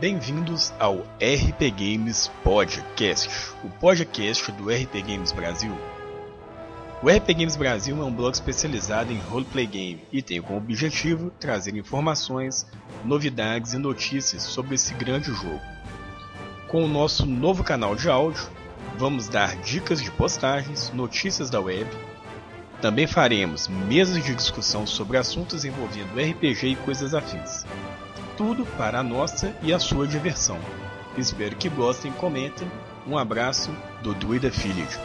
Bem-vindos ao RP Games Podcast, o podcast do RP Games Brasil. O RP Games Brasil é um blog especializado em roleplay game e tem como objetivo trazer informações, novidades e notícias sobre esse grande jogo. Com o nosso novo canal de áudio, vamos dar dicas de postagens, notícias da web. Também faremos mesas de discussão sobre assuntos envolvendo RPG e coisas afins tudo para a nossa e a sua diversão. Espero que gostem comentem. Um abraço do Druida Village.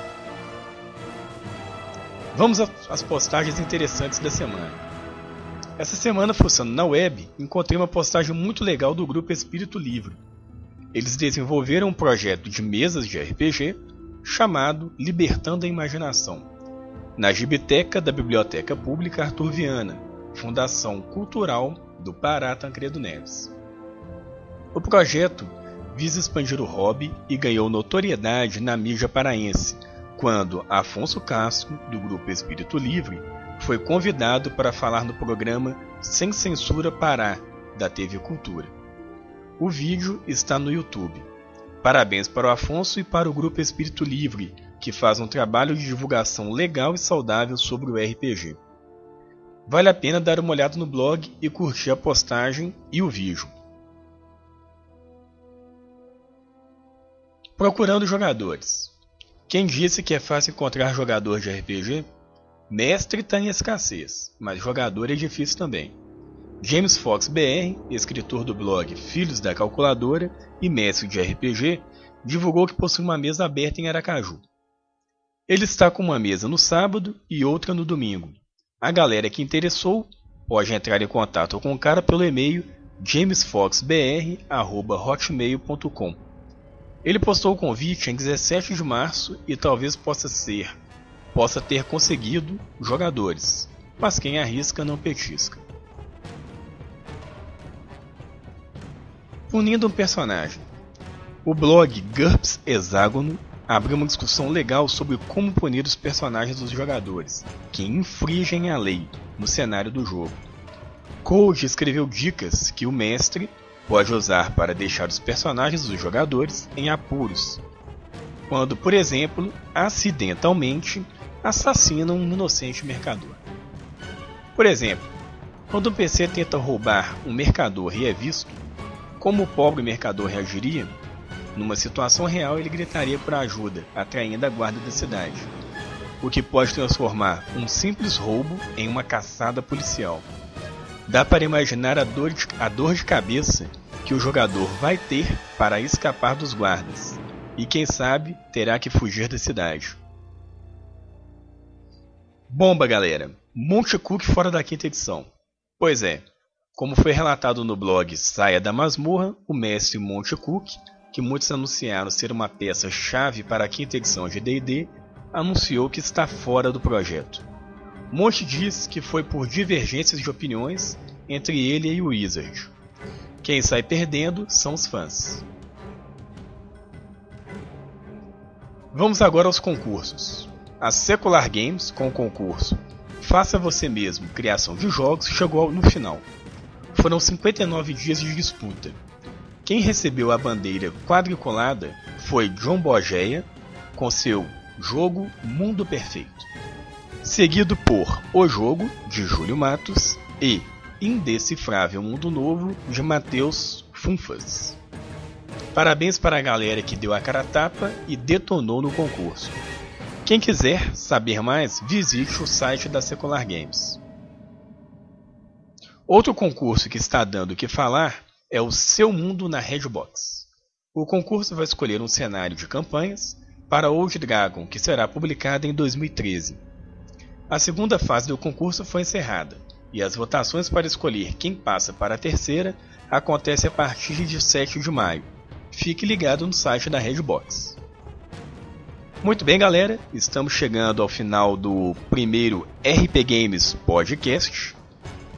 Vamos às postagens interessantes da semana. Essa semana, fuçando na web, encontrei uma postagem muito legal do grupo Espírito Livre. Eles desenvolveram um projeto de mesas de RPG chamado Libertando a Imaginação, na Gibiteca da Biblioteca Pública Arthur Viana, Fundação Cultural do Pará Tancredo Neves. O projeto visa expandir o hobby e ganhou notoriedade na mídia paraense, quando Afonso Castro, do grupo Espírito Livre, foi convidado para falar no programa Sem Censura Pará, da TV Cultura. O vídeo está no YouTube. Parabéns para o Afonso e para o grupo Espírito Livre, que faz um trabalho de divulgação legal e saudável sobre o RPG. Vale a pena dar uma olhada no blog e curtir a postagem e o vídeo. Procurando jogadores. Quem disse que é fácil encontrar jogador de RPG? Mestre está em escassez, mas jogador é difícil também. James Fox BR, escritor do blog Filhos da Calculadora e mestre de RPG, divulgou que possui uma mesa aberta em Aracaju. Ele está com uma mesa no sábado e outra no domingo, a galera que interessou pode entrar em contato com o cara pelo e-mail jamesfoxbr@hotmail.com. Ele postou o convite em 17 de março e talvez possa ser possa ter conseguido jogadores, mas quem arrisca não petisca. Unindo um personagem. O blog GURPS Hexágono abriu uma discussão legal sobre como punir os personagens dos jogadores que infringem a lei no cenário do jogo. Code escreveu dicas que o mestre pode usar para deixar os personagens dos jogadores em apuros, quando, por exemplo, acidentalmente assassinam um inocente mercador. Por exemplo, quando um PC tenta roubar um mercador e é visto, como o pobre mercador reagiria numa situação real, ele gritaria por ajuda, atraindo a guarda da cidade, o que pode transformar um simples roubo em uma caçada policial. Dá para imaginar a dor, de, a dor de cabeça que o jogador vai ter para escapar dos guardas, e quem sabe terá que fugir da cidade. Bomba, galera! Monte Cook fora da quinta edição. Pois é, como foi relatado no blog Saia da Masmorra, o mestre Monte Cook que muitos anunciaram ser uma peça-chave para a quinta edição de D&D, anunciou que está fora do projeto. Monte diz que foi por divergências de opiniões entre ele e o Wizard. Quem sai perdendo são os fãs. Vamos agora aos concursos. A Secular Games, com o concurso Faça Você Mesmo Criação de Jogos, chegou no final. Foram 59 dias de disputa, quem recebeu a bandeira quadriculada foi John Bogeia com seu jogo Mundo Perfeito, seguido por O Jogo de Júlio Matos e Indecifrável Mundo Novo de Matheus Funfas. Parabéns para a galera que deu a cara tapa e detonou no concurso. Quem quiser saber mais, visite o site da Secular Games. Outro concurso que está dando o que falar é o Seu Mundo na Redbox. O concurso vai escolher um cenário de campanhas para Old Dragon, que será publicado em 2013. A segunda fase do concurso foi encerrada, e as votações para escolher quem passa para a terceira acontecem a partir de 7 de maio. Fique ligado no site da Redbox. Muito bem, galera, estamos chegando ao final do primeiro RP Games Podcast.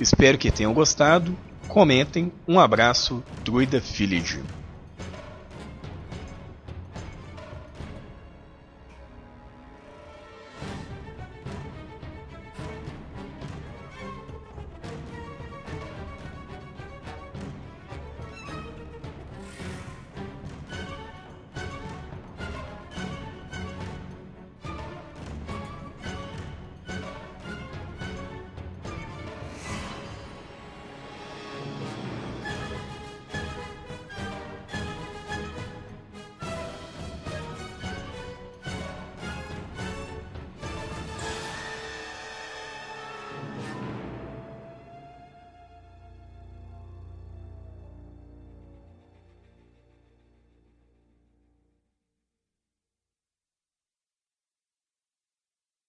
Espero que tenham gostado Comentem. Um abraço, Druida Village.